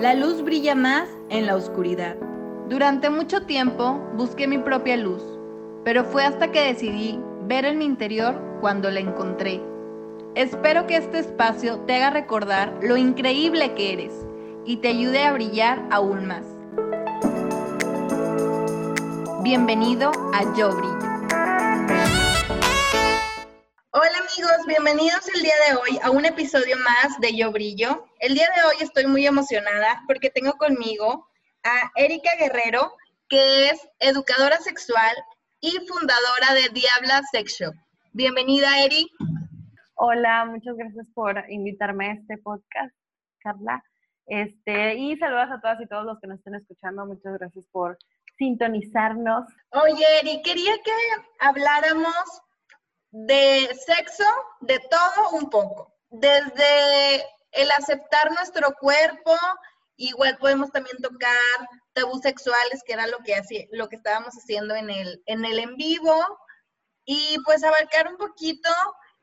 La luz brilla más en la oscuridad. Durante mucho tiempo busqué mi propia luz, pero fue hasta que decidí ver en mi interior cuando la encontré. Espero que este espacio te haga recordar lo increíble que eres y te ayude a brillar aún más. Bienvenido a Yo Brillo. Hola amigos, bienvenidos el día de hoy a un episodio más de Yo Brillo. El día de hoy estoy muy emocionada porque tengo conmigo a Erika Guerrero, que es educadora sexual y fundadora de Diabla Sex Shop. Bienvenida, Eri. Hola, muchas gracias por invitarme a este podcast, Carla. Este, y saludos a todas y todos los que nos estén escuchando. Muchas gracias por sintonizarnos. Oye, Eri, quería que habláramos de sexo, de todo un poco. Desde el aceptar nuestro cuerpo, igual podemos también tocar tabús sexuales, que era lo que, hacía, lo que estábamos haciendo en el, en el en vivo, y pues abarcar un poquito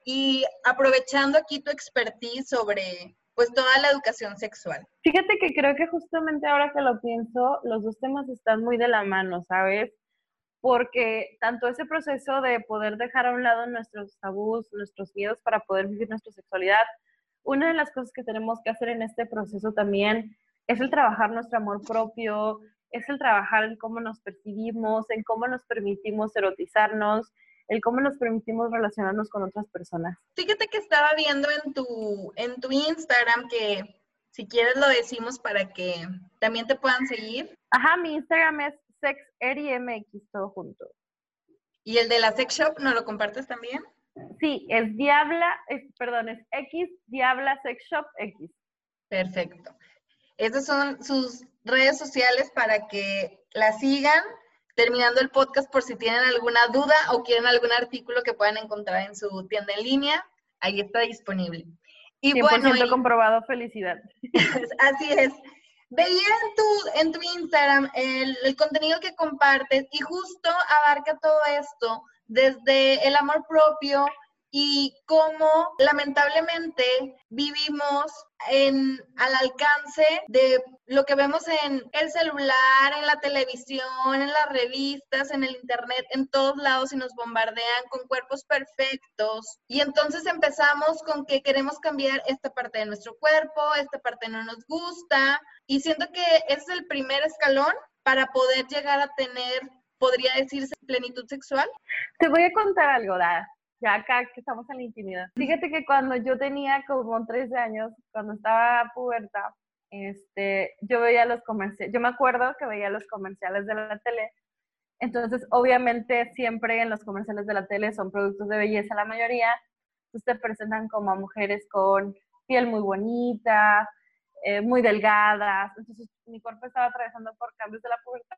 y aprovechando aquí tu expertise sobre pues toda la educación sexual. Fíjate que creo que justamente ahora que lo pienso, los dos temas están muy de la mano, ¿sabes? Porque tanto ese proceso de poder dejar a un lado nuestros tabús, nuestros miedos para poder vivir nuestra sexualidad, una de las cosas que tenemos que hacer en este proceso también es el trabajar nuestro amor propio, es el trabajar en cómo nos percibimos, en cómo nos permitimos erotizarnos, el cómo nos permitimos relacionarnos con otras personas. Fíjate que estaba viendo en tu, en tu Instagram que si quieres lo decimos para que también te puedan seguir. Ajá, mi Instagram es Sex MX, todo junto. ¿Y el de la Sex Shop no lo compartes también? Sí, es Diabla, perdón, es X Diabla Sex Shop X. Perfecto. Esas son sus redes sociales para que la sigan. Terminando el podcast, por si tienen alguna duda o quieren algún artículo que puedan encontrar en su tienda en línea, ahí está disponible. Y 100% bueno, comprobado, felicidad. Así es veía en tu, en tu Instagram el, el, contenido que compartes y justo abarca todo esto desde el amor propio y cómo lamentablemente vivimos en, al alcance de lo que vemos en el celular, en la televisión, en las revistas, en el internet, en todos lados y nos bombardean con cuerpos perfectos. Y entonces empezamos con que queremos cambiar esta parte de nuestro cuerpo, esta parte no nos gusta. Y siento que es el primer escalón para poder llegar a tener, podría decirse, plenitud sexual. Te voy a contar algo, Dad ya acá que estamos en la intimidad. Fíjate que cuando yo tenía como 13 años, cuando estaba puberta, este, yo veía los comerciales, yo me acuerdo que veía los comerciales de la tele. Entonces, obviamente, siempre en los comerciales de la tele son productos de belleza la mayoría. Entonces, te presentan como a mujeres con piel muy bonita, eh, muy delgadas. Entonces, mi cuerpo estaba atravesando por cambios de la pubertad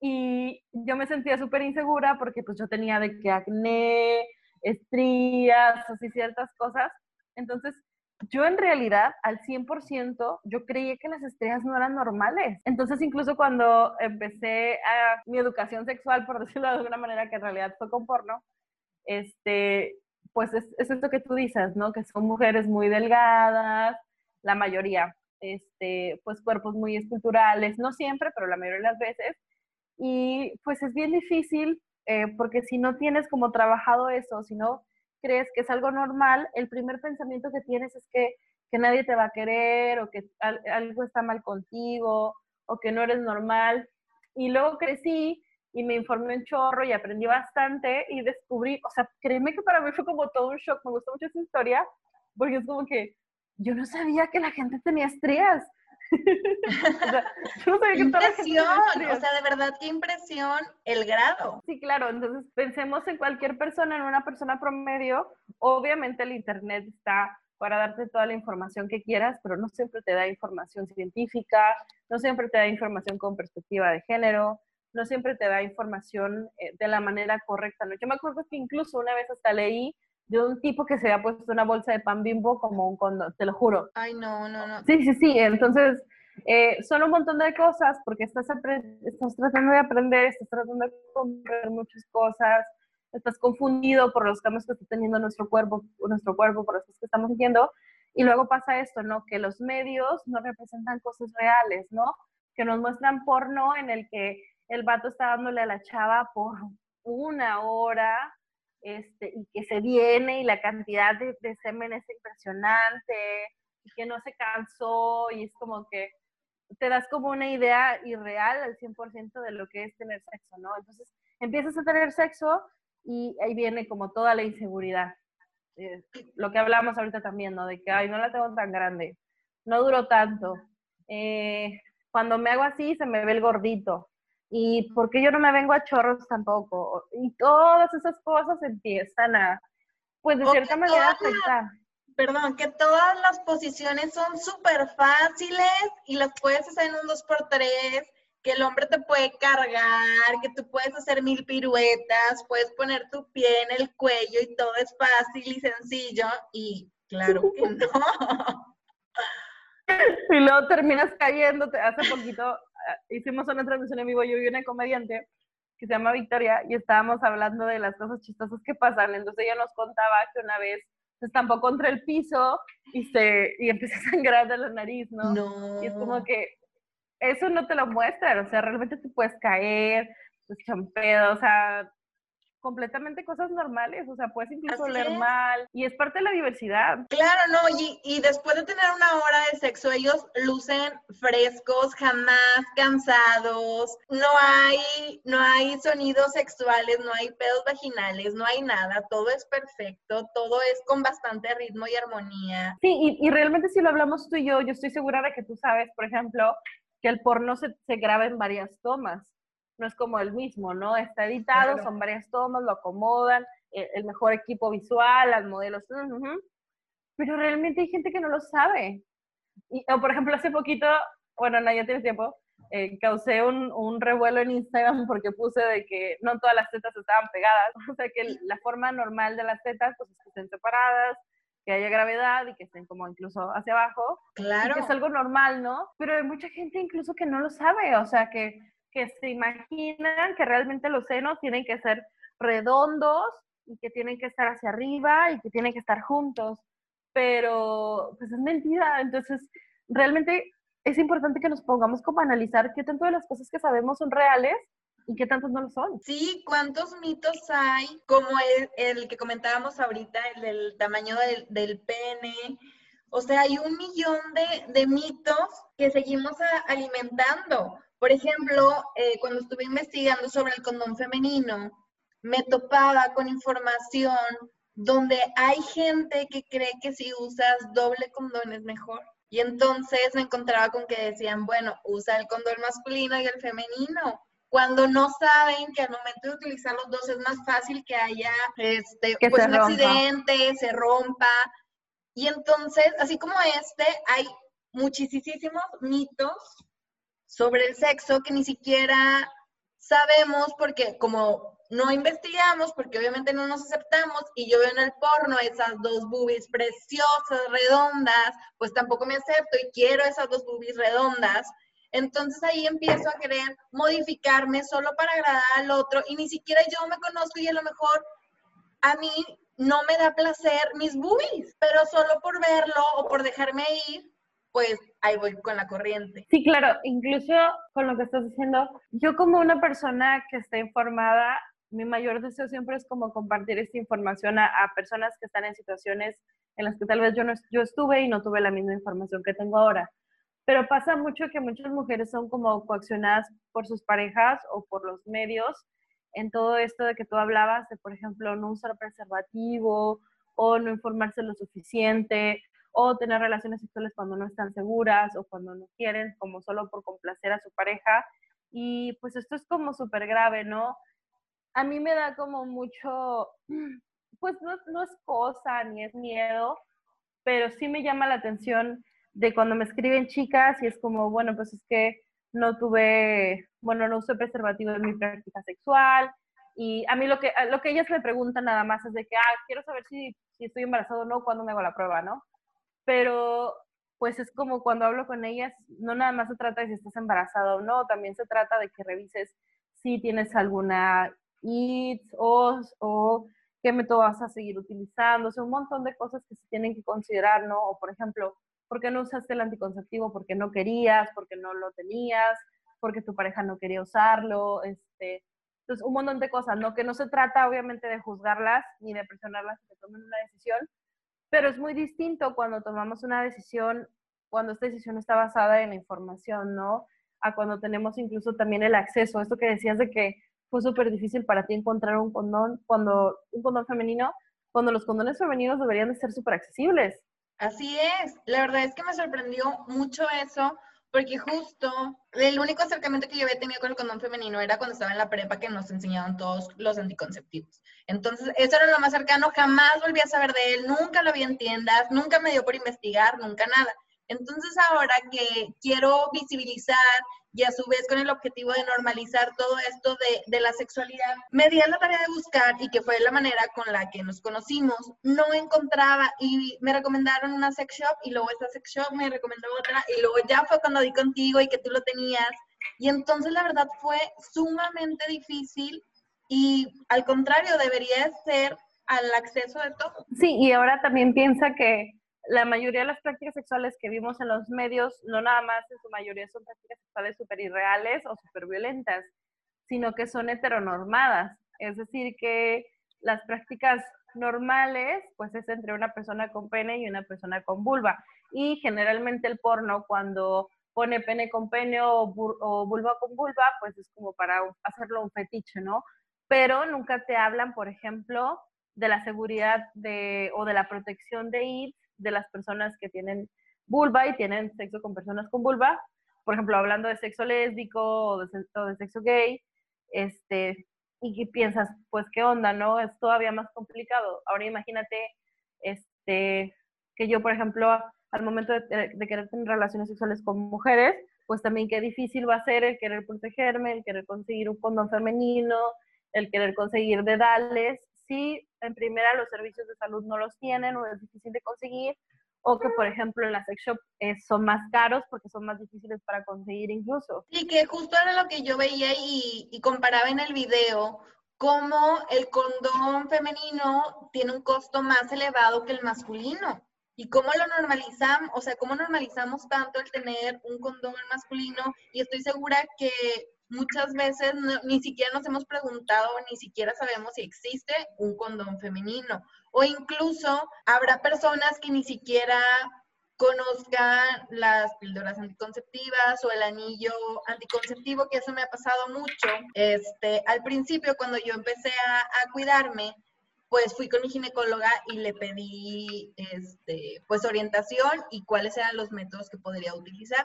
y yo me sentía súper insegura porque pues yo tenía de que acné, estrías, así ciertas cosas. Entonces, yo en realidad al 100% yo creía que las estrías no eran normales. Entonces, incluso cuando empecé a mi educación sexual, por decirlo de alguna manera, que en realidad fue con porno, este, pues es, es esto que tú dices, ¿no? Que son mujeres muy delgadas, la mayoría, este, pues cuerpos muy esculturales, no siempre, pero la mayoría de las veces, y pues es bien difícil eh, porque si no tienes como trabajado eso, si no crees que es algo normal, el primer pensamiento que tienes es que, que nadie te va a querer o que algo está mal contigo o que no eres normal. Y luego crecí y me informé un chorro y aprendí bastante y descubrí, o sea, créeme que para mí fue como todo un shock, me gustó mucho esa historia porque es como que yo no sabía que la gente tenía estrías impresión, o sea, de verdad, qué impresión el grado. Sí, claro, entonces pensemos en cualquier persona, en una persona promedio, obviamente el Internet está para darte toda la información que quieras, pero no siempre te da información científica, no siempre te da información con perspectiva de género, no siempre te da información eh, de la manera correcta. ¿no? Yo me acuerdo que incluso una vez hasta leí de un tipo que se había puesto una bolsa de pan bimbo como un condón, te lo juro. Ay, no, no, no. Sí, sí, sí, entonces eh, son un montón de cosas porque estás, estás tratando de aprender, estás tratando de comprender muchas cosas, estás confundido por los cambios que está teniendo nuestro cuerpo, nuestro cuerpo, por los que estamos sintiendo. Y luego pasa esto, ¿no? Que los medios no representan cosas reales, ¿no? Que nos muestran porno en el que el vato está dándole a la chava por una hora, este, y que se viene y la cantidad de, semen es impresionante, y que no se cansó, y es como que te das como una idea irreal al 100% de lo que es tener sexo, ¿no? Entonces empiezas a tener sexo y ahí viene como toda la inseguridad. Eh, lo que hablamos ahorita también, ¿no? De que, ay, no la tengo tan grande, no duró tanto. Eh, cuando me hago así, se me ve el gordito. ¿Y por qué yo no me vengo a chorros tampoco? Y todas esas cosas empiezan a, pues de cierta manera, afectar perdón, que todas las posiciones son súper fáciles y las puedes hacer en un 2x3, que el hombre te puede cargar, que tú puedes hacer mil piruetas, puedes poner tu pie en el cuello y todo es fácil y sencillo y claro que no. Y luego terminas cayéndote. Hace poquito ah, hicimos una transmisión en vivo, yo y una comediante que se llama Victoria y estábamos hablando de las cosas chistosas que pasan. Entonces ella nos contaba que una vez se estampó contra el piso y, se, y empieza a sangrar de la nariz, ¿no? No. Y es como que eso no te lo muestran, o sea, realmente te puedes caer, pues champedo, o sea, completamente cosas normales, o sea, puedes incluso leer mal y es parte de la diversidad. Claro, no, y, y, después de tener una hora de sexo, ellos lucen frescos, jamás cansados, no hay, no hay sonidos sexuales, no hay pedos vaginales, no hay nada, todo es perfecto, todo es con bastante ritmo y armonía. Sí, y, y realmente si lo hablamos tú y yo, yo estoy segura de que tú sabes, por ejemplo, que el porno se, se graba en varias tomas no es como el mismo, ¿no? Está editado, son varias tomas, lo acomodan, eh, el, mejor equipo visual, las modelos, pero realmente hay gente que no lo sabe. Y, o por ejemplo, hace poquito, bueno, no, ya tiene tiempo, eh, causé un, un, revuelo en Instagram porque puse de que no todas las tetas estaban pegadas, o sea que la forma normal de las tetas pues es que estén separadas, que haya gravedad y que estén como incluso hacia abajo, claro. que es algo normal, ¿no? Pero hay mucha gente incluso que no lo sabe, o sea que que se imaginan que realmente los senos tienen que ser redondos y que tienen que estar hacia arriba y que tienen que estar juntos, pero pues es mentira. Entonces, realmente es importante que nos pongamos como a analizar qué tanto de las cosas que sabemos son reales y qué tantos no lo son. Sí, cuántos mitos hay, como el, el que comentábamos ahorita, el del tamaño del, del pene. O sea, hay un millón de, de mitos que seguimos alimentando. Por ejemplo, eh, cuando estuve investigando sobre el condón femenino, me topaba con información donde hay gente que cree que si usas doble condón es mejor. Y entonces me encontraba con que decían, bueno, usa el condón masculino y el femenino. Cuando no saben que al momento de utilizar los dos es más fácil que haya este, pues un accidente, se rompa. Y entonces, así como este, hay muchísimos mitos sobre el sexo que ni siquiera sabemos porque como no investigamos, porque obviamente no nos aceptamos y yo veo en el porno esas dos boobies preciosas, redondas, pues tampoco me acepto y quiero esas dos boobies redondas. Entonces ahí empiezo a querer modificarme solo para agradar al otro y ni siquiera yo me conozco y a lo mejor a mí no me da placer mis boobies, pero solo por verlo o por dejarme ir, pues ahí voy con la corriente. Sí, claro, incluso con lo que estás diciendo, yo como una persona que está informada, mi mayor deseo siempre es como compartir esta información a, personas que están en situaciones en las que tal vez yo, no, yo estuve y no tuve la misma información que tengo ahora. Pero pasa mucho que muchas mujeres son como coaccionadas por sus parejas o por los medios en todo esto de que tú hablabas de, por ejemplo, no usar preservativo o no informarse lo suficiente o tener relaciones sexuales cuando no están seguras o cuando no quieren, como solo por complacer a su pareja. Y pues esto es como súper grave, ¿no? A mí me da como mucho, pues no, no es cosa ni es miedo, pero sí me llama la atención de cuando me escriben chicas y es como, bueno, pues es que no tuve, bueno, no usé preservativo en mi práctica sexual. Y a mí lo que, lo que ellas me preguntan nada más es de que, ah, quiero saber si, si estoy embarazado o no, cuando me hago la prueba, ¿no? Pero pues es como cuando hablo con ellas, no nada más se trata de si estás embarazada o no, también se trata de que revises si tienes alguna ITS o, o qué método vas a seguir utilizando, o sea, un montón de cosas que se tienen que considerar, ¿no? O por ejemplo, ¿por qué no usaste el anticonceptivo? Porque no querías, porque no lo tenías, porque tu pareja no quería usarlo, este, entonces un montón de cosas, ¿no? Que no se trata obviamente de juzgarlas ni de presionarlas que tomen una decisión, pero es muy distinto cuando tomamos una decisión, cuando esta decisión está basada en la información, ¿no? A cuando tenemos incluso también el acceso, esto que decías de que fue súper difícil para ti encontrar un condón, cuando un condón femenino, cuando los condones femeninos deberían de ser súper accesibles. Así es, la verdad es que me sorprendió mucho eso, porque justo el único acercamiento que yo había tenido con el condón femenino era cuando estaba en la prepa que nos enseñaban todos los anticonceptivos. Entonces, eso era lo más cercano, jamás volví a saber de él, nunca lo vi en tiendas, nunca me dio por investigar, nunca nada. Entonces, ahora que quiero visibilizar y a su vez con el objetivo de normalizar todo esto de, de, la sexualidad, me di a la tarea de buscar y que fue la manera con la que nos conocimos, no encontraba y me recomendaron una sex shop y luego esta sex shop me recomendó otra y luego ya fue cuando di contigo y que tú lo tenías y entonces la verdad fue sumamente difícil y al contrario debería ser al acceso de todo. Sí, y ahora también piensa que la mayoría de las prácticas sexuales que vimos en los medios, no nada más en su mayoría son prácticas sexuales súper irreales o súper violentas, sino que son heteronormadas. Es decir, que las prácticas normales, pues es entre una persona con pene y una persona con vulva. Y generalmente el porno, cuando pone pene con pene o, vulva con vulva, pues es como para hacerlo un fetiche, ¿no? Pero nunca te hablan, por ejemplo, de la seguridad de, o de la protección de ir de las personas que tienen vulva y tienen sexo con personas con vulva, por ejemplo, hablando de sexo lésbico o de, sexo gay, este, y que piensas, pues, ¿qué onda, no? Es todavía más complicado. Ahora imagínate, este, que yo, por ejemplo, al momento de, de, querer tener relaciones sexuales con mujeres, pues también qué difícil va a ser el querer protegerme, el querer conseguir un condón femenino, el querer conseguir dedales, si en primera los servicios de salud no los tienen o es difícil de conseguir, o que por ejemplo en la sex shop eh, son más caros porque son más difíciles para conseguir incluso. Y que justo era lo que yo veía y, y comparaba en el video, cómo el condón femenino tiene un costo más elevado que el masculino. Y cómo lo normalizamos, o sea, cómo normalizamos tanto el tener un condón masculino. Y estoy segura que muchas veces ni siquiera nos hemos preguntado, ni siquiera sabemos si existe un condón femenino. O incluso habrá personas que ni siquiera conozcan las píldoras anticonceptivas o el anillo anticonceptivo, que eso me ha pasado mucho. Este, al principio, cuando yo empecé a, a cuidarme, pues fui con mi ginecóloga y le pedí este, pues orientación y cuáles eran los métodos que podría utilizar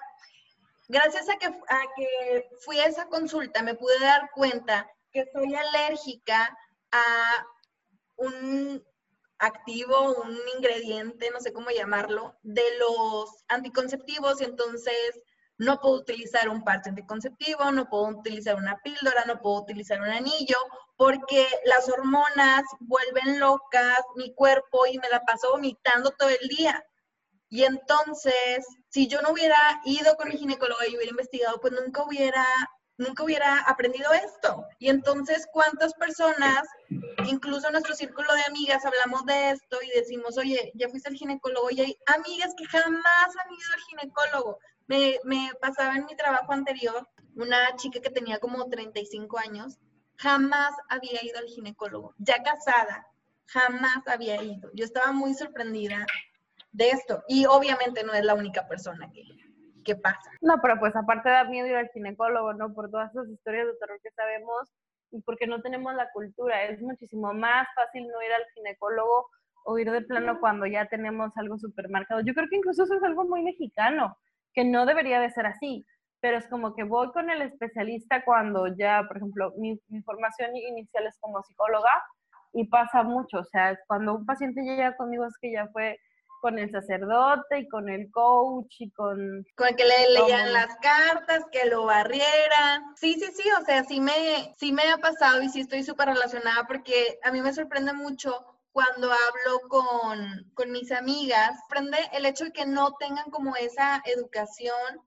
gracias a que, a que fui a esa consulta, me pude dar cuenta que soy alérgica a un activo, un ingrediente, no sé cómo llamarlo, de los anticonceptivos y entonces no puedo utilizar un parche anticonceptivo, no puedo utilizar una píldora, no puedo utilizar un anillo, porque las hormonas vuelven locas mi cuerpo y me la paso vomitando todo el día. Y entonces, si yo no hubiera ido con mi ginecólogo y hubiera investigado, pues nunca hubiera, nunca hubiera aprendido esto. Y entonces, ¿cuántas personas, incluso en nuestro círculo de amigas, hablamos de esto y decimos, oye, ya fuiste al ginecólogo? Y hay amigas que jamás han ido al ginecólogo. Me, me pasaba en mi trabajo anterior, una chica que tenía como 35 años, jamás había ido al ginecólogo, ya casada, jamás había ido. Yo estaba muy sorprendida de esto. Y obviamente no es la única persona que, que pasa. No, pero pues aparte da miedo ir al ginecólogo, ¿no? Por todas esas historias de terror que sabemos y porque no tenemos la cultura. Es muchísimo más fácil no ir al ginecólogo o ir de plano cuando ya tenemos algo supermercado. Yo creo que incluso eso es algo muy mexicano, que no debería de ser así, pero es como que voy con el especialista cuando ya, por ejemplo, mi, mi formación inicial es como psicóloga y pasa mucho, o sea, cuando un paciente llega conmigo es que ya fue con el sacerdote y con el coach y con... Con el que le leían las cartas, que lo barrieran. Sí, sí, sí, o sea, sí me, sí me ha pasado y sí estoy súper relacionada porque a mí me sorprende mucho cuando hablo con, con mis amigas, sorprende el hecho de que no tengan como esa educación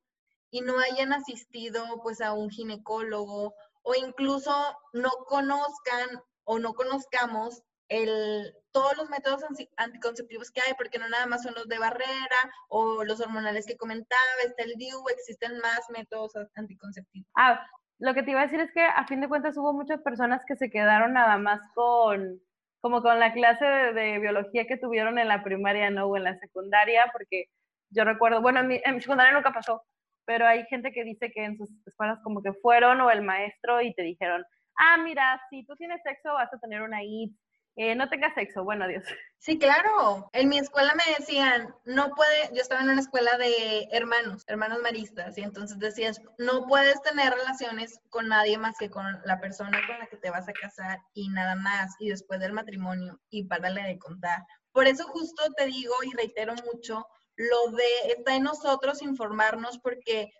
y no hayan asistido pues a un ginecólogo o incluso no conozcan o no conozcamos el, todos los métodos anticonceptivos que hay, porque no nada más son los de barrera o los hormonales que comentaba, está el DIU, existen más métodos anticonceptivos. Ah, lo que te iba a decir es que a fin de cuentas hubo muchas personas que se quedaron nada más con, como con la clase de, biología que tuvieron en la primaria, ¿no? O en la secundaria, porque yo recuerdo, bueno, en mi, en mi secundaria nunca pasó, pero hay gente que dice que en sus escuelas como que fueron o el maestro y te dijeron, ah, mira, si tú tienes sexo vas a tener una IT, eh, no tengas sexo, bueno, adiós. Sí, claro. En mi escuela me decían, no puede, yo estaba en una escuela de hermanos, hermanos maristas, y entonces decías, no puedes tener relaciones con nadie más que con la persona con la que te vas a casar y nada más, y después del matrimonio, y párale de contar. Por eso justo te digo y reitero mucho lo de está en nosotros informarnos porque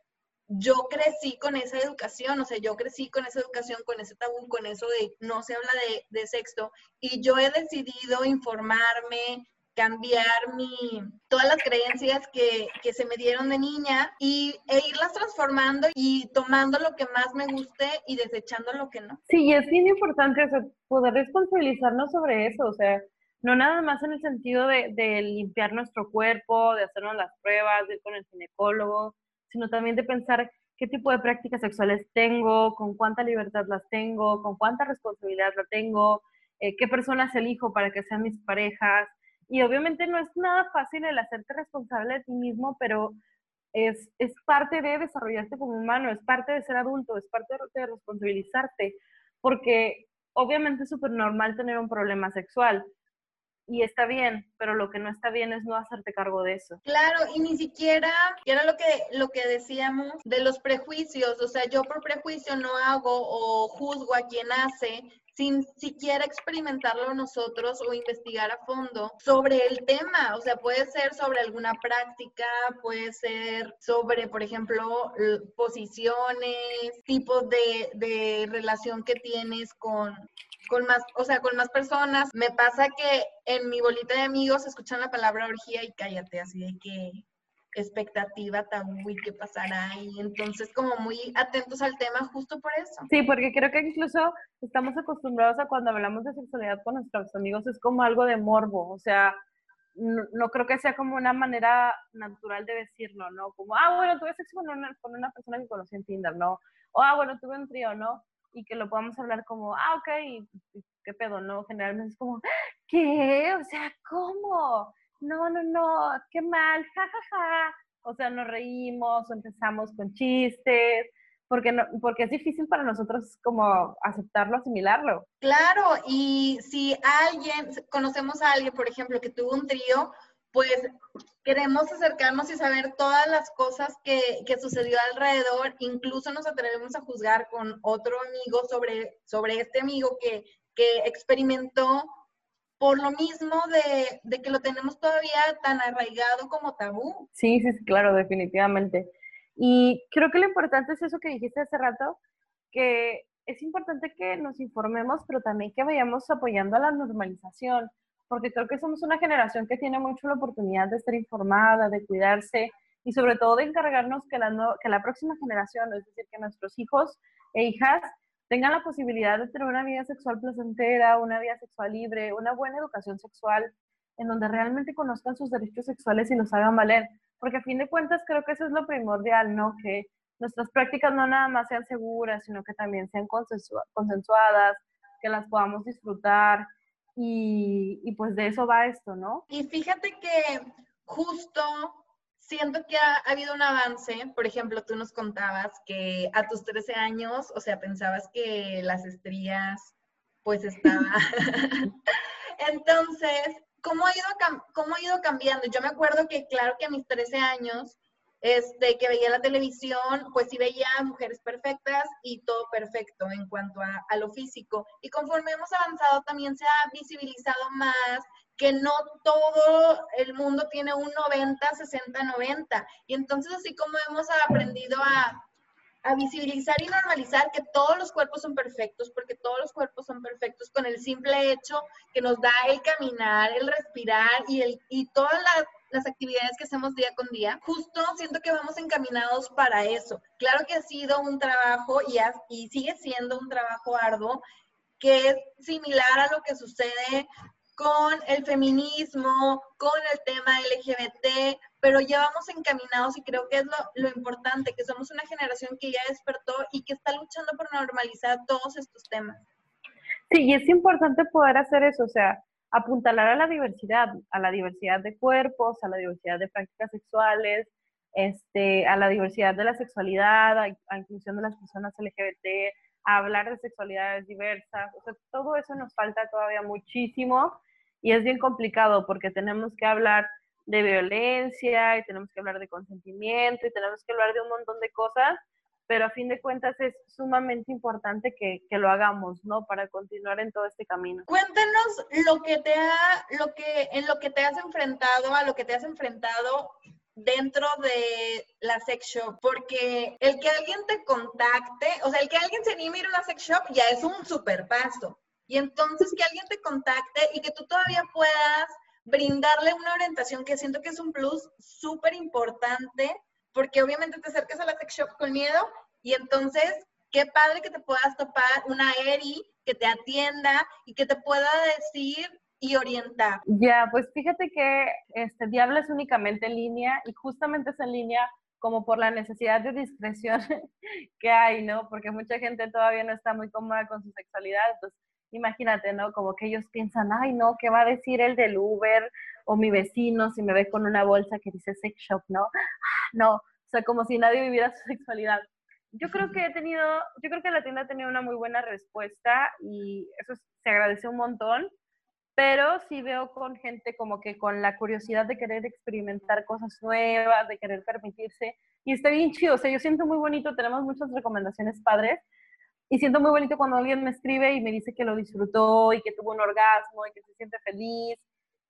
yo crecí con esa educación, o sea, yo crecí con esa educación, con ese tabú, con eso de no se habla de, sexo, y yo he decidido informarme, cambiar mi, todas las creencias que, que, se me dieron de niña y, e irlas transformando y tomando lo que más me guste y desechando lo que no. Sí, y es bien importante poder responsabilizarnos sobre eso, o sea, no nada más en el sentido de, de limpiar nuestro cuerpo, de hacernos las pruebas, de ir con el ginecólogo, sino también de pensar qué tipo de prácticas sexuales tengo, con cuánta libertad las tengo, con cuánta responsabilidad la tengo, eh, qué personas elijo para que sean mis parejas. Y obviamente no es nada fácil el hacerte responsable de ti mismo, pero es, es parte de desarrollarte como humano, es parte de ser adulto, es parte de responsabilizarte, porque obviamente es súper normal tener un problema sexual, y está bien, pero lo que no está bien es no hacerte cargo de eso. Claro, y ni siquiera, era lo que, lo que decíamos de los prejuicios, o sea, yo por prejuicio no hago o juzgo a quien hace sin siquiera experimentarlo nosotros o investigar a fondo sobre el tema. O sea, puede ser sobre alguna práctica, puede ser sobre, por ejemplo, posiciones, tipos de, de relación que tienes con, con más, o sea, con más personas. Me pasa que en mi bolita de amigos escuchan la palabra orgía y cállate, así de que expectativa tabú y qué pasará y entonces como muy atentos al tema justo por eso. Sí, porque creo que incluso estamos acostumbrados a cuando hablamos de sexualidad con nuestros amigos es como algo de morbo, o sea, no, creo que sea como una manera natural de decirlo, ¿no? Como, ah, bueno, tuve sexo con una, con una persona que conocí en Tinder, ¿no? O, ah, bueno, tuve un trío, ¿no? Y que lo podamos hablar como, ah, ok, ¿qué pedo? No, generalmente es como, ¿qué? O sea, ¿cómo? No, no, no, qué mal, jajaja. Ja, ja. O sea, nos reímos, empezamos con chistes, porque, no, porque es difícil para nosotros como aceptarlo, asimilarlo. Claro, y si alguien, conocemos a alguien, por ejemplo, que tuvo un trío, pues queremos acercarnos y saber todas las cosas que, que, sucedió alrededor, incluso nos atrevemos a juzgar con otro amigo sobre, sobre este amigo que, que experimentó por lo mismo de, de, que lo tenemos todavía tan arraigado como tabú. Sí, sí, claro, definitivamente. Y creo que lo importante es eso que dijiste hace rato, que es importante que nos informemos, pero también que vayamos apoyando a la normalización porque creo que somos una generación que tiene mucho la oportunidad de estar informada, de cuidarse y sobre todo de encargarnos que la, que la próxima generación, es decir, que nuestros hijos e hijas tengan la posibilidad de tener una vida sexual placentera, una vida sexual libre, una buena educación sexual, en donde realmente conozcan sus derechos sexuales y los hagan valer. Porque a fin de cuentas creo que eso es lo primordial, ¿no? Que nuestras prácticas no nada más sean seguras, sino que también sean consensuadas, que las podamos disfrutar, y, pues de eso va esto, ¿no? Y fíjate que justo siento que ha, habido un avance. Por ejemplo, tú nos contabas que a tus 13 años, o sea, pensabas que las estrías, pues estaba. Entonces, ¿cómo ha, ido, ¿cómo ha ido cambiando? Yo me acuerdo que, claro que a mis 13 años, este, que veía la televisión, pues sí veía mujeres perfectas y todo perfecto en cuanto a, lo físico. Y conforme hemos avanzado también se ha visibilizado más que no todo el mundo tiene un 90, 60, 90. Y entonces así como hemos aprendido a, a visibilizar y normalizar que todos los cuerpos son perfectos, porque todos los cuerpos son perfectos con el simple hecho que nos da el caminar, el respirar y, el, y todas las las actividades que hacemos día con día, justo siento que vamos encaminados para eso. Claro que ha sido un trabajo y, y sigue siendo un trabajo arduo que es similar a lo que sucede con el feminismo, con el tema LGBT, pero ya vamos encaminados y creo que es lo, lo, importante, que somos una generación que ya despertó y que está luchando por normalizar todos estos temas. Sí, y es importante poder hacer eso, o sea, apuntalar a la diversidad, a la diversidad de cuerpos, a la diversidad de prácticas sexuales, este, a la diversidad de la sexualidad, a, inclusión de las personas LGBT, a hablar de sexualidades diversas, o sea, todo eso nos falta todavía muchísimo y es bien complicado porque tenemos que hablar de violencia y tenemos que hablar de consentimiento y tenemos que hablar de un montón de cosas, pero a fin de cuentas es sumamente importante que, que lo hagamos, ¿no? Para continuar en todo este camino. Cuéntanos lo que te ha, lo que, en lo que te has enfrentado, a lo que te has enfrentado dentro de la sex shop, porque el que alguien te contacte, o sea, el que alguien se anime a ir a una sex shop ya es un super paso. Y entonces que alguien te contacte y que tú todavía puedas brindarle una orientación que siento que es un plus súper importante, porque obviamente te acercas a la sex shop con miedo y entonces qué padre que te puedas topar una Eri que te atienda y que te pueda decir y orientar. Ya, pues fíjate que este Diablo es únicamente en línea y justamente es en línea como por la necesidad de discreción que hay, ¿no? Porque mucha gente todavía no está muy cómoda con su sexualidad, entonces imagínate, ¿no? Como que ellos piensan, ay, no, ¿qué va a decir el del Uber o mi vecino si me ve con una bolsa que dice sex shop, ¿no? No, o sea, como si nadie viviera su sexualidad. Yo creo que he tenido, yo creo que la tienda ha tenido una muy buena respuesta y eso se agradece un montón pero sí veo con gente como que con la curiosidad de querer experimentar cosas nuevas, de querer permitirse, y está bien chido, o sea, yo siento muy bonito, tenemos muchas recomendaciones padres, y siento muy bonito cuando alguien me escribe y me dice que lo disfrutó y que tuvo un orgasmo y que se siente feliz,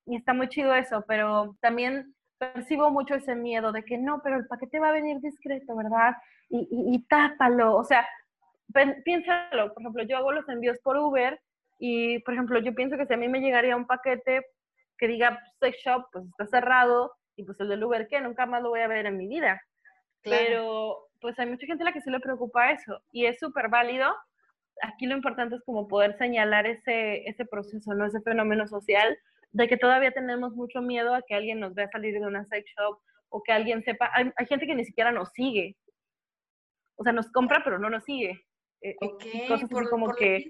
y está muy chido eso, pero también percibo mucho ese miedo de que no, pero el paquete va a venir discreto, ¿verdad? Y, y, y tápalo, o sea, piénsalo, por ejemplo, yo hago los envíos por Uber, y, por ejemplo, yo pienso que si a mí me llegaría un paquete que diga sex shop, pues está cerrado, y pues el del Uber, ¿qué? Nunca más lo voy a ver en mi vida. Pero, pues hay mucha gente a la que sí le preocupa eso, y es súper válido. Aquí lo importante es como poder señalar ese, ese proceso, ¿no? Ese fenómeno social de que todavía tenemos mucho miedo a que alguien nos vea salir de una sex shop o que alguien sepa. Hay, gente que ni siquiera nos sigue. O sea, nos compra, pero no nos sigue. Eh, cosas por, como que.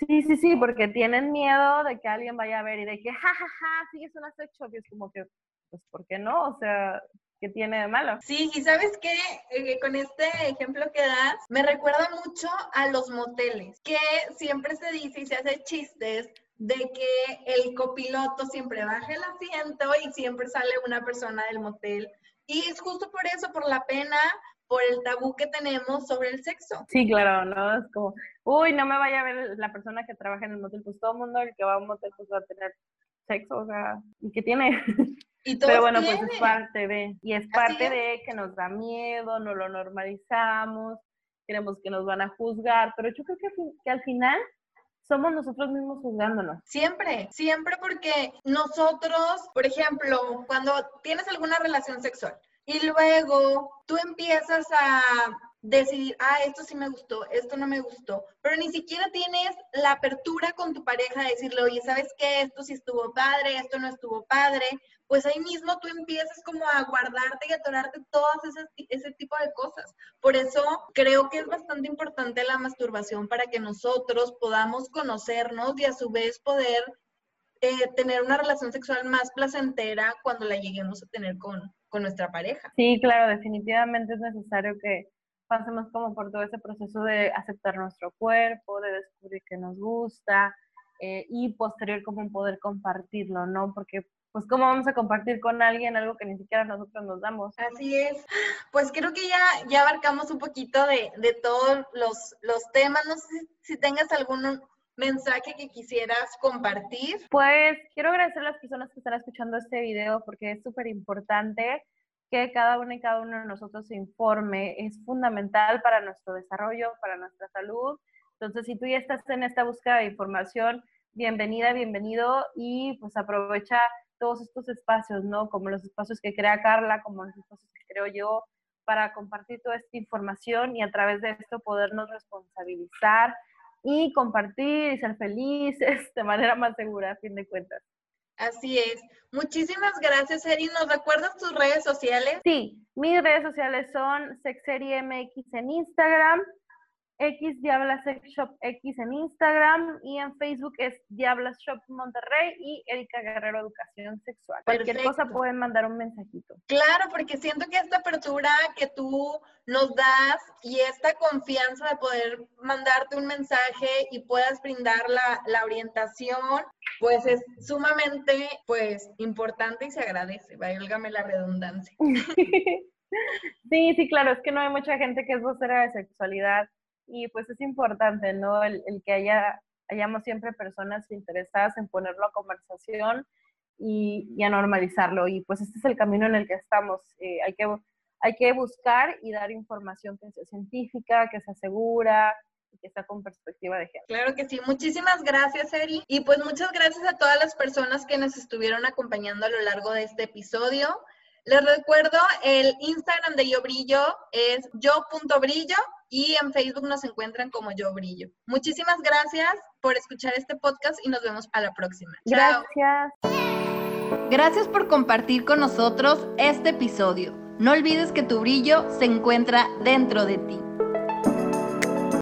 Sí, sí, sí, porque tienen miedo de que alguien vaya a ver y de que, jajaja, ja, ja, sigues una sex shop. Y es como que, pues, ¿por qué no? O sea, ¿qué tiene de malo? Sí, y sabes qué, eh, con este ejemplo que das, me recuerda mucho a los moteles, que siempre se dice y se hace chistes de que el copiloto siempre baja el asiento y siempre sale una persona del motel. Y es justo por eso, por la pena, por el tabú que tenemos sobre el sexo. Sí, claro, ¿no? Es como, uy, no me vaya a ver la persona que trabaja en el motel, pues todo el mundo el que va a un motel pues va a tener sexo, o sea, ¿y qué tiene? ¿Y Pero bueno, pues es parte de, y es parte de que nos da miedo, no lo normalizamos, queremos que nos van a juzgar, pero yo creo que, que al final somos nosotros mismos juzgándonos. Siempre, siempre porque nosotros, por ejemplo, cuando tienes alguna relación sexual, y luego tú empiezas a decidir, ah, esto sí me gustó, esto no me gustó, pero ni siquiera tienes la apertura con tu pareja de decirle, oye, ¿sabes qué? Esto sí estuvo padre, esto no estuvo padre, pues ahí mismo tú empiezas como a guardarte y atorarte todas esas, ese tipo de cosas. Por eso creo que es bastante importante la masturbación para que nosotros podamos conocernos y a su vez poder eh, tener una relación sexual más placentera cuando la lleguemos a tener con, con nuestra pareja. Sí, claro, definitivamente es necesario que pasemos como por todo ese proceso de aceptar nuestro cuerpo, de descubrir que nos gusta eh, y posterior como poder compartirlo, ¿no? Porque pues cómo vamos a compartir con alguien algo que ni siquiera nosotros nos damos. Así es. Pues creo que ya, ya abarcamos un poquito de, de todos los, los temas. No sé si, si tengas algún mensaje que quisieras compartir? Pues quiero agradecer a las personas que están escuchando este video porque es súper importante que cada uno y cada uno de nosotros se informe. Es fundamental para nuestro desarrollo, para nuestra salud. Entonces, si tú ya estás en esta búsqueda de información, bienvenida, bienvenido y pues aprovecha todos estos espacios, ¿no? Como los espacios que crea Carla, como los espacios que creo yo, para compartir toda esta información y a través de esto podernos responsabilizar y compartir y ser felices de manera más segura, a fin de cuentas. Así es. Muchísimas gracias, Eri. ¿Nos recuerdas tus redes sociales? Sí, mis redes sociales son SexeriemX en Instagram, X Diabla Sex Shop X en Instagram y en Facebook es Diabla Shop Monterrey y Erika Guerrero Educación Sexual. Cualquier cosa pueden mandar un mensajito. Claro, porque siento que esta apertura que tú nos das y esta confianza de poder mandarte un mensaje y puedas brindar la, la orientación, pues es sumamente pues importante y se agradece, válgame la redundancia. sí, sí, claro, es que no hay mucha gente que es vocera de sexualidad y pues es importante, ¿no? El, que haya, hayamos siempre personas interesadas en ponerlo a conversación y, a normalizarlo. Y pues este es el camino en el que estamos. Eh, hay, que, hay que buscar y dar información que sea científica, que sea segura, y que sea con perspectiva de género. Claro que sí. Muchísimas gracias, Eri. Y pues muchas gracias a todas las personas que nos estuvieron acompañando a lo largo de este episodio. Les recuerdo, el Instagram de Yo Brillo es yo.brillo y en Facebook nos encuentran como Yo Brillo. Muchísimas gracias por escuchar este podcast y nos vemos a la próxima. Gracias. Gracias por compartir con nosotros este episodio. No olvides que tu brillo se encuentra dentro de ti.